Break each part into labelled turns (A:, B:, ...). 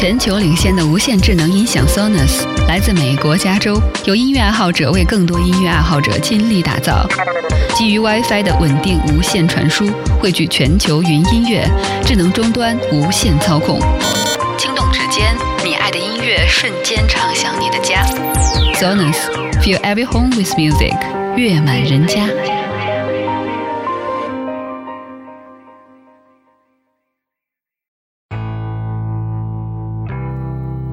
A: 全球领先的无线智能音响 Sonus 来自美国加州，由音乐爱好者为更多音乐爱好者倾力打造，基于 WiFi 的稳定无线传输，汇聚全球云音乐、智能终端无线操控。轻动指尖，你爱的音乐瞬间唱响你的家。Sonus Feel every home with music，乐满人家。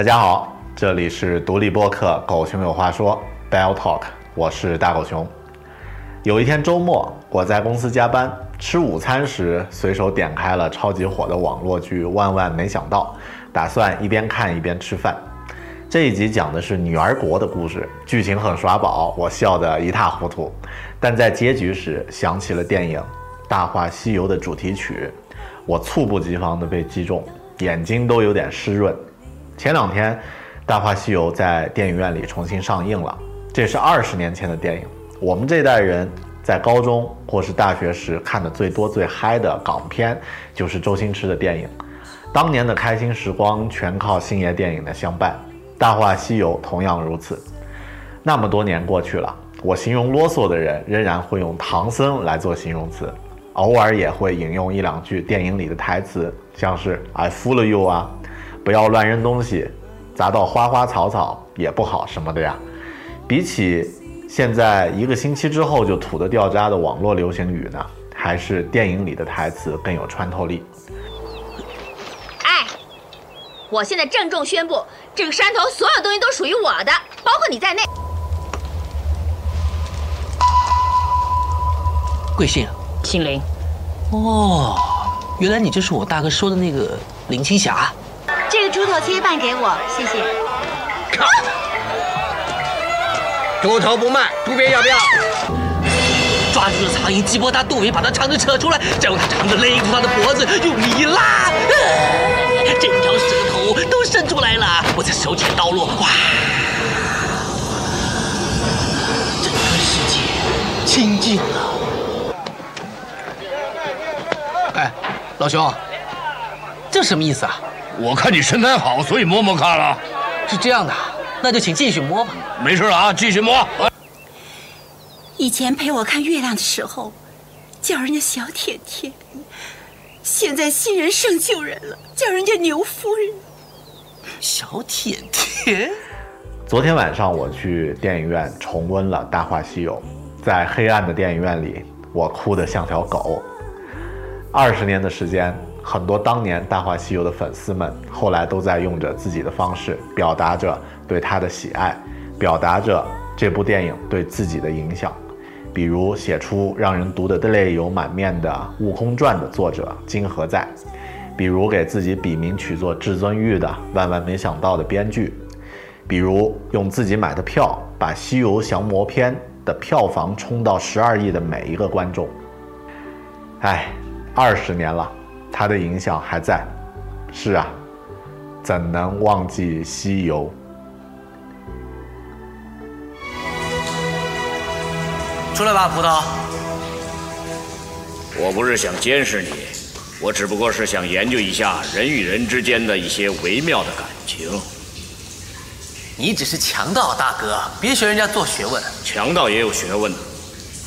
B: 大家好，这里是独立播客《狗熊有话说》（Bell Talk），我是大狗熊。有一天周末，我在公司加班，吃午餐时随手点开了超级火的网络剧《万万没想到》，打算一边看一边吃饭。这一集讲的是女儿国的故事，剧情很耍宝，我笑得一塌糊涂。但在结局时，想起了电影《大话西游》的主题曲，我猝不及防地被击中，眼睛都有点湿润。前两天，《大话西游》在电影院里重新上映了。这是二十年前的电影，我们这代人在高中或是大学时看的最多最嗨的港片，就是周星驰的电影。当年的开心时光全靠星爷电影的相伴，《大话西游》同样如此。那么多年过去了，我形容啰嗦的人仍然会用唐僧来做形容词，偶尔也会引用一两句电影里的台词，像是 “I fool you” 啊。不要乱扔东西，砸到花花草草也不好什么的呀。比起现在一个星期之后就土的掉渣的网络流行语呢，还是电影里的台词更有穿透力。
C: 哎，我现在郑重宣布，这个山头所有东西都属于我的，包括你在内。
D: 贵姓？
C: 姓林。
D: 哦，原来你就是我大哥说的那个林青霞。
E: 猪头切半给我，谢谢。
F: 猪头不卖，猪鞭要不要？
D: 抓住了苍蝇，击破它肚皮，把它肠子扯出来，再用它肠子勒住它的脖子，用力一拉，整条舌头都伸出来了。我再手起刀落，哇！整个世界清净了。哎，老兄，这什么意思啊？
F: 我看你身材好，所以摸摸看了。
D: 是这样的，那就请继续摸吧。
F: 没事了啊，继续摸。
E: 以前陪我看月亮的时候，叫人家小甜甜；现在新人胜旧人了，叫人家牛夫人。
D: 小甜甜。
B: 昨天晚上我去电影院重温了《大话西游》，在黑暗的电影院里，我哭得像条狗。二十年的时间。很多当年《大话西游》的粉丝们，后来都在用着自己的方式表达着对他的喜爱，表达着这部电影对自己的影响。比如写出让人读得泪流满面的《悟空传》的作者金河在，比如给自己笔名取作至尊玉的《万万没想到》的编剧，比如用自己买的票把《西游降魔篇》的票房冲到十二亿的每一个观众。哎，二十年了。它的影响还在，是啊，怎能忘记西游？
D: 出来吧，葡萄。
G: 我不是想监视你，我只不过是想研究一下人与人之间的一些微妙的感情。
D: 你只是强盗，大哥，别学人家做学问。
G: 强盗也有学问的。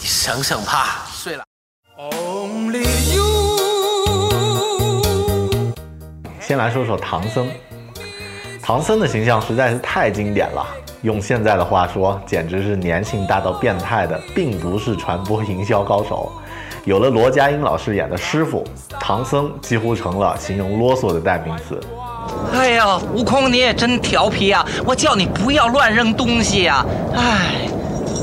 D: 你省省吧，
B: 先来说说唐僧。唐僧的形象实在是太经典了，用现在的话说，简直是粘性大到变态的病毒式传播营销高手。有了罗家英老师演的师傅，唐僧几乎成了形容啰嗦的代名词。
H: 哎呀，悟空你也真调皮啊！我叫你不要乱扔东西呀！哎，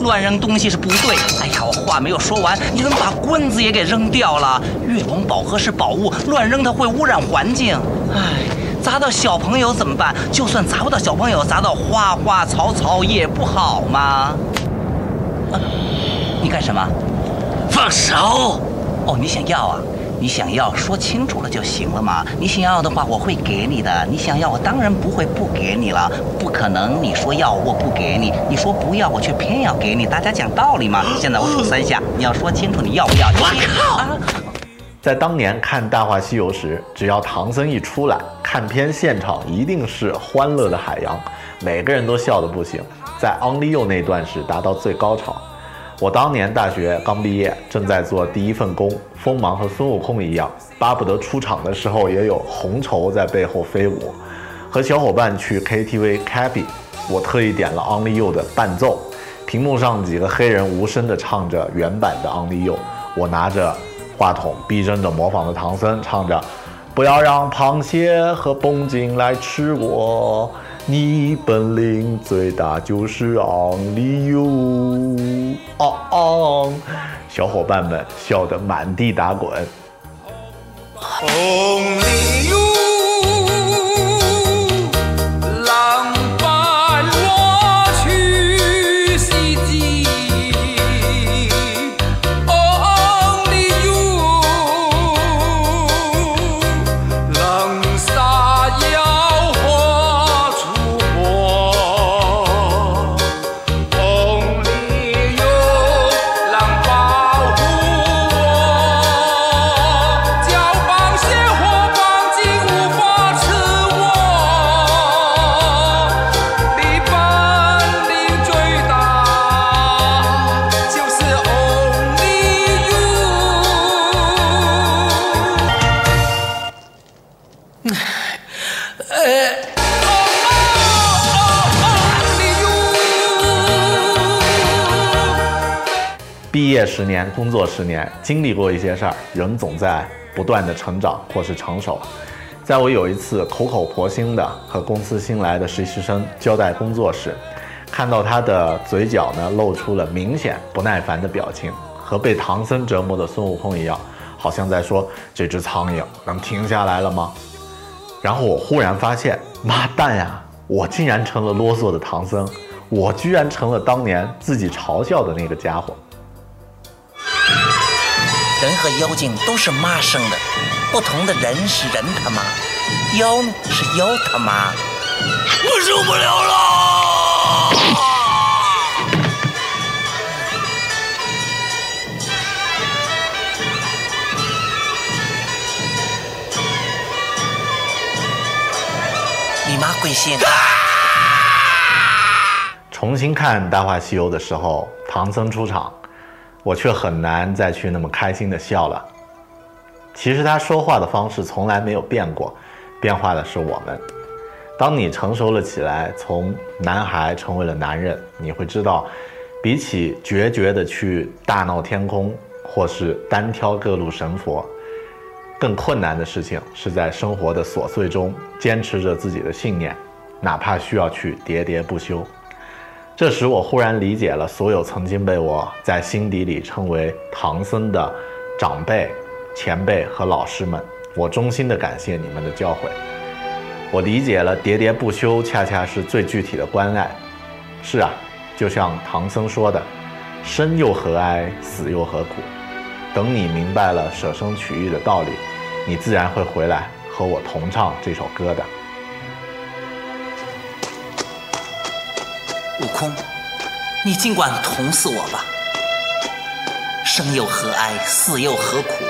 H: 乱扔东西是不对。哎呀，我话没有说完，你怎么把棍子也给扔掉了？月龙宝盒是宝物，乱扔它会污染环境。哎，砸到小朋友怎么办？就算砸不到小朋友，砸到花花草草也不好嘛？啊，你干什么？
D: 放手！
H: 哦，你想要啊？你想要说清楚了就行了嘛。你想要的话，我会给你的。你想要，我当然不会不给你了。不可能，你说要我不给你，你说不要我却偏要给你。大家讲道理嘛。现在我数三下，你要说清楚你要不要。
D: 我靠！
B: 在当年看《大话西游》时，只要唐僧一出来，看片现场一定是欢乐的海洋，每个人都笑得不行。在 Only You 那段时达到最高潮。我当年大学刚毕业，正在做第一份工，锋芒和孙悟空一样，巴不得出场的时候也有红绸在背后飞舞。和小伙伴去 KTV Cappy，我特意点了 Only You 的伴奏，屏幕上几个黑人无声地唱着原版的 Only You，我拿着话筒逼真的模仿着唐僧唱着：“不要让螃蟹和绷紧来吃我。”你本领最大就是 Only You，小伙伴们笑得满地打滚。Only You。十年，工作十年，经历过一些事儿，人总在不断的成长或是成熟。在我有一次口口婆心的和公司新来的实习生交代工作时，看到他的嘴角呢露出了明显不耐烦的表情，和被唐僧折磨的孙悟空一样，好像在说：“这只苍蝇能停下来了吗？”然后我忽然发现，妈蛋呀，我竟然成了啰嗦的唐僧，我居然成了当年自己嘲笑的那个家伙。
H: 人和妖精都是妈生的，不同的人是人他妈，妖呢是妖他妈。
D: 我受不了了！
H: 你妈贵姓？
B: 重新看《大话西游》的时候，唐僧出场。我却很难再去那么开心的笑了。其实他说话的方式从来没有变过，变化的是我们。当你成熟了起来，从男孩成为了男人，你会知道，比起决绝的去大闹天宫，或是单挑各路神佛，更困难的事情是在生活的琐碎中坚持着自己的信念，哪怕需要去喋喋不休。这时，我忽然理解了所有曾经被我在心底里称为唐僧的长辈、前辈和老师们。我衷心的感谢你们的教诲。我理解了喋喋不休，恰恰是最具体的关爱。是啊，就像唐僧说的：“生又何哀，死又何苦。”等你明白了舍生取义的道理，你自然会回来和我同唱这首歌的。
H: 悟空，你尽管捅死我吧，生又何哀，死又何苦？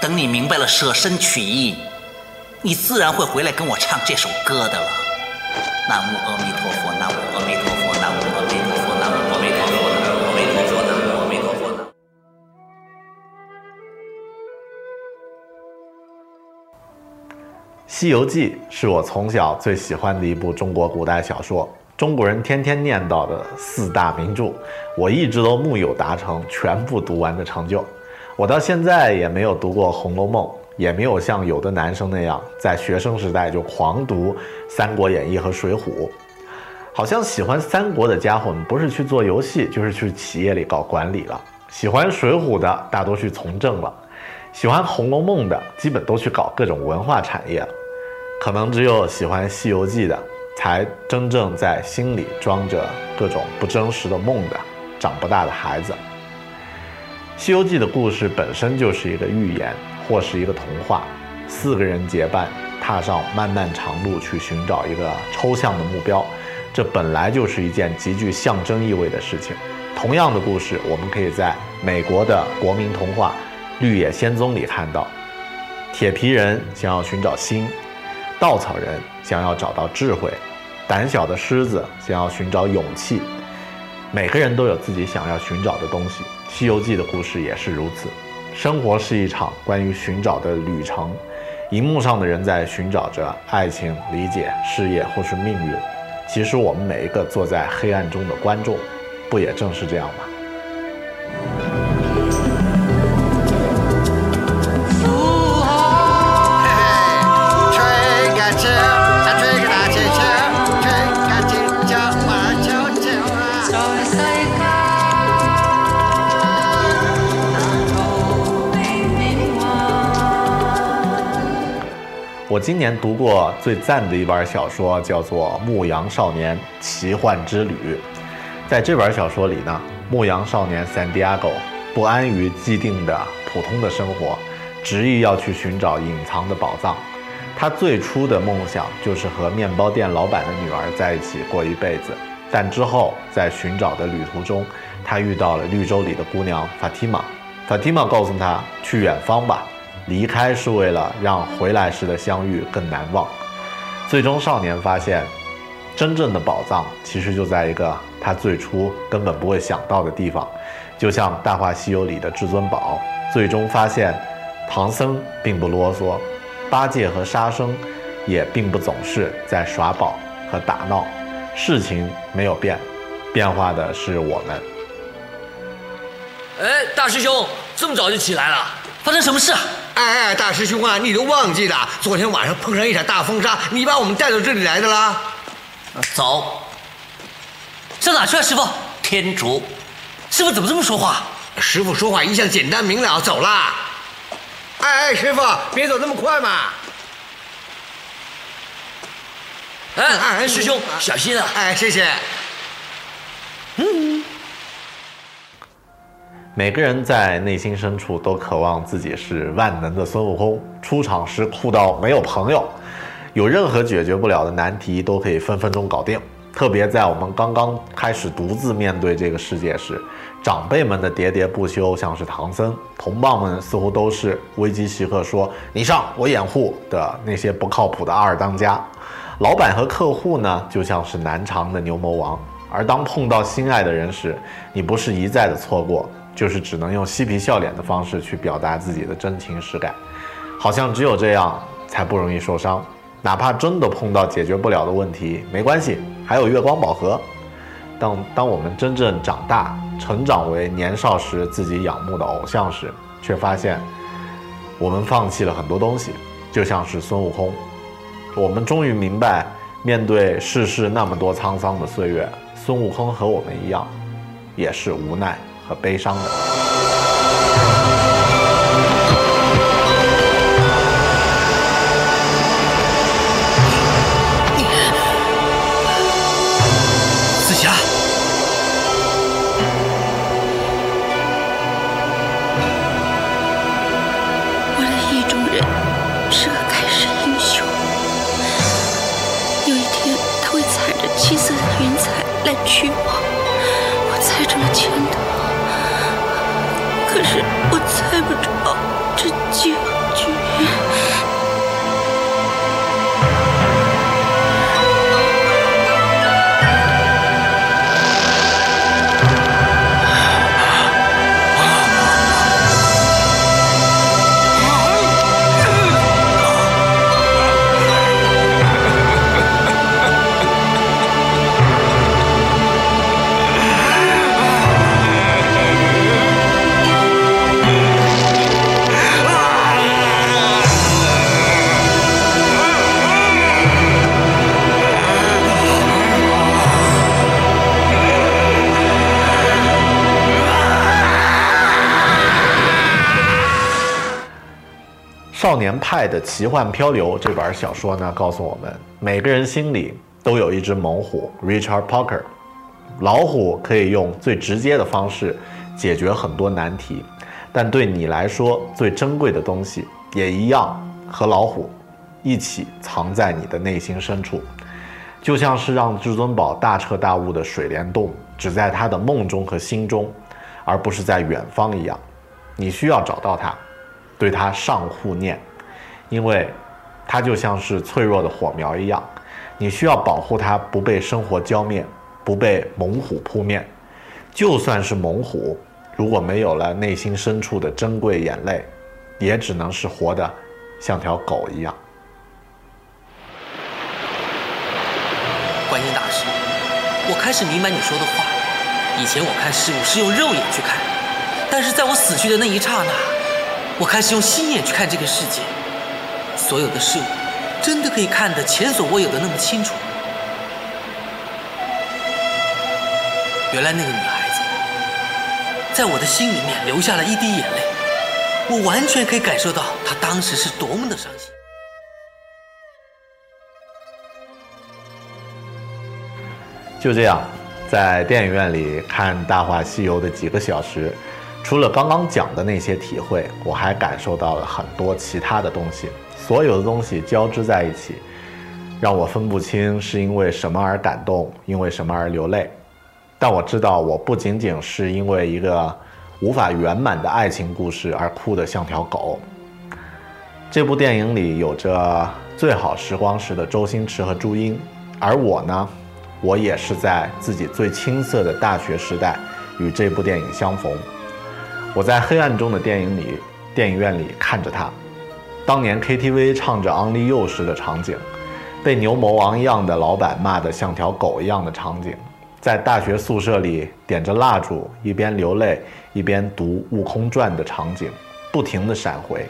H: 等你明白了舍身取义，你自然会回来跟我唱这首歌的了。南无阿弥陀佛，南无
B: 西游记》是我从小最喜欢的一部中国古代小说，中国人天天念叨的四大名著，我一直都木有达成全部读完的成就。我到现在也没有读过《红楼梦》，也没有像有的男生那样在学生时代就狂读《三国演义》和《水浒》。好像喜欢三国的家伙们，不是去做游戏，就是去企业里搞管理了；喜欢《水浒》的，大多去从政了；喜欢《红楼梦》的，基本都去搞各种文化产业了。可能只有喜欢《西游记》的，才真正在心里装着各种不真实的梦的长不大的孩子。《西游记》的故事本身就是一个寓言，或是一个童话。四个人结伴，踏上漫漫长路，去寻找一个抽象的目标，这本来就是一件极具象征意味的事情。同样的故事，我们可以在美国的国民童话《绿野仙踪》里看到：铁皮人想要寻找心。稻草人想要找到智慧，胆小的狮子想要寻找勇气。每个人都有自己想要寻找的东西，《西游记》的故事也是如此。生活是一场关于寻找的旅程，荧幕上的人在寻找着爱情、理解、事业或是命运。其实我们每一个坐在黑暗中的观众，不也正是这样吗？我今年读过最赞的一本小说，叫做《牧羊少年奇幻之旅》。在这本小说里呢，牧羊少年 San Diego 不安于既定的普通的生活，执意要去寻找隐藏的宝藏。他最初的梦想就是和面包店老板的女儿在一起过一辈子，但之后在寻找的旅途中，他遇到了绿洲里的姑娘 Fatima。Fatima 告诉他去远方吧。离开是为了让回来时的相遇更难忘。最终，少年发现，真正的宝藏其实就在一个他最初根本不会想到的地方，就像《大话西游》里的至尊宝。最终发现，唐僧并不啰嗦，八戒和沙僧也并不总是在耍宝和打闹。事情没有变，变化的是我们。
D: 哎，大师兄，这么早就起来了，
H: 发生什么事啊？
I: 哎哎，大师兄啊，你都忘记了，昨天晚上碰上一场大风沙，你把我们带到这里来的啦。
H: 走，上哪去啊，师傅？天竺，师傅怎么这么说话？
I: 师傅说话一向简单明了，走啦。哎哎，师傅，别走那么快嘛。
D: 哎哎，师兄小心啊！
I: 哎，谢谢。
B: 嗯。每个人在内心深处都渴望自己是万能的孙悟空，出场时酷到没有朋友，有任何解决不了的难题都可以分分钟搞定。特别在我们刚刚开始独自面对这个世界时，长辈们的喋喋不休像是唐僧，同伴们似乎都是危机时刻说“你上，我掩护”的那些不靠谱的二当家。老板和客户呢，就像是难缠的牛魔王。而当碰到心爱的人时，你不是一再的错过。就是只能用嬉皮笑脸的方式去表达自己的真情实感，好像只有这样才不容易受伤。哪怕真的碰到解决不了的问题，没关系，还有月光宝盒。当当我们真正长大，成长为年少时自己仰慕的偶像时，却发现我们放弃了很多东西，就像是孙悟空。我们终于明白，面对世事那么多沧桑的岁月，孙悟空和我们一样，也是无奈。和悲伤的。少年派的奇幻漂流》这本小说呢，告诉我们，每个人心里都有一只猛虎 Richard Parker。老虎可以用最直接的方式解决很多难题，但对你来说最珍贵的东西也一样和老虎一起藏在你的内心深处，就像是让至尊宝大彻大悟的水帘洞只在他的梦中和心中，而不是在远方一样。你需要找到它，对它上护念，因为它就像是脆弱的火苗一样，你需要保护它不被生活浇灭。不被猛虎扑灭，就算是猛虎，如果没有了内心深处的珍贵眼泪，也只能是活的像条狗一样。
D: 观音大师，我开始明白你说的话。以前我看事物是用肉眼去看，但是在我死去的那一刹那，我开始用心眼去看这个世界。所有的事物，真的可以看得前所未有的那么清楚。原来那个女孩子，在我的心里面留下了一滴眼泪，我完全可以感受到她当时是多么的伤心。
B: 就这样，在电影院里看《大话西游》的几个小时，除了刚刚讲的那些体会，我还感受到了很多其他的东西。所有的东西交织在一起，让我分不清是因为什么而感动，因为什么而流泪。但我知道，我不仅仅是因为一个无法圆满的爱情故事而哭得像条狗。这部电影里有着最好时光时的周星驰和朱茵，而我呢，我也是在自己最青涩的大学时代与这部电影相逢。我在黑暗中的电影里，电影院里看着他，当年 KTV 唱着《Only You》时的场景，被牛魔王一样的老板骂得像条狗一样的场景。在大学宿舍里点着蜡烛，一边流泪一边读《悟空传》的场景，不停地闪回，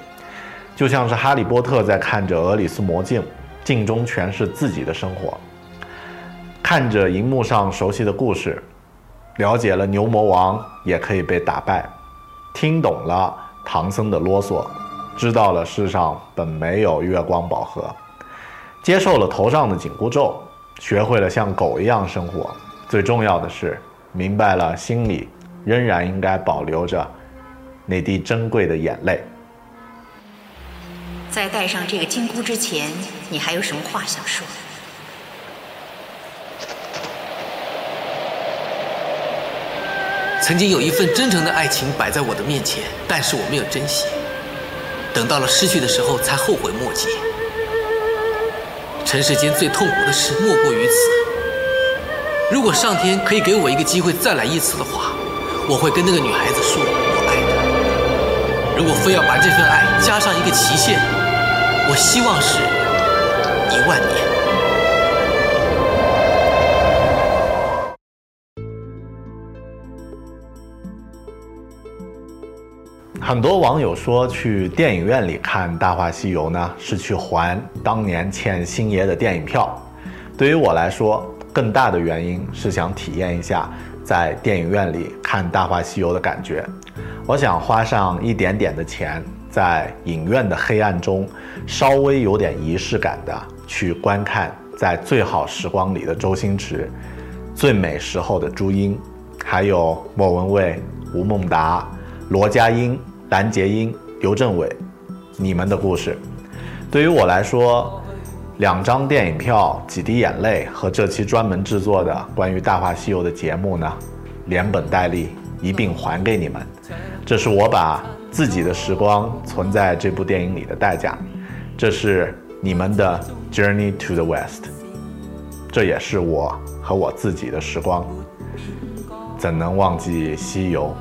B: 就像是哈利波特在看着俄里斯魔镜，镜中全是自己的生活。看着荧幕上熟悉的故事，了解了牛魔王也可以被打败，听懂了唐僧的啰嗦，知道了世上本没有月光宝盒，接受了头上的紧箍咒，学会了像狗一样生活。最重要的是，明白了心里仍然应该保留着那滴珍贵的眼泪。
J: 在戴上这个金箍之前，你还有什么话想说？
D: 曾经有一份真诚的爱情摆在我的面前，但是我没有珍惜，等到了失去的时候才后悔莫及。尘世间最痛苦的事莫过于此。如果上天可以给我一个机会再来一次的话，我会跟那个女孩子说我爱她。如果非要把这份爱加上一个期限，我希望是一万年。
B: 很多网友说，去电影院里看《大话西游》呢，是去还当年欠星爷的电影票。对于我来说，更大的原因是想体验一下在电影院里看《大话西游》的感觉。我想花上一点点的钱，在影院的黑暗中，稍微有点仪式感的去观看在最好时光里的周星驰，最美时候的朱茵，还有莫文蔚、吴孟达、罗家英、蓝洁瑛、刘镇伟，你们的故事，对于我来说。两张电影票，几滴眼泪和这期专门制作的关于《大话西游》的节目呢，连本带利一并还给你们。这是我把自己的时光存在这部电影里的代价，这是你们的 Journey to the West，这也是我和我自己的时光。怎能忘记西游？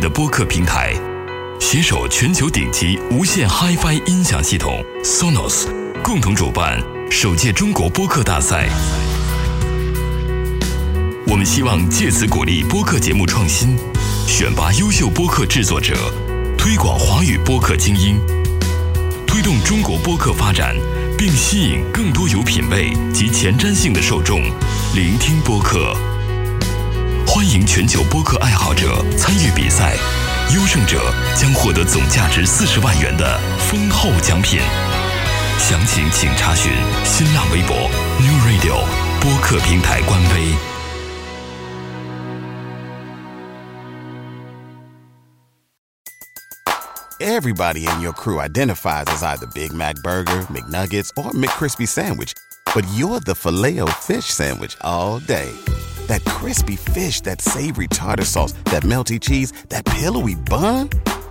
K: 的播客平台，携手全球顶级无线 HiFi 音响系统 Sonos，共同主办首届中国播客大赛。我们希望借此鼓励播客节目创新，选拔优秀播客制作者，推广华语播客精英，推动中国播客发展，并吸引更多有品位及前瞻性的受众聆听播客。欢迎全球播客爱好者参，将获得总价值四十万元的丰厚奖品。详情请查询新浪微博 New Radio 播客平台官微。
L: Everybody in your crew identifies as either Big Mac Burger, McNuggets, or McCrispy Sandwich. But you're the filet fish Sandwich all day. That crispy fish, that savory tartar sauce, that melty cheese, that pillowy bun.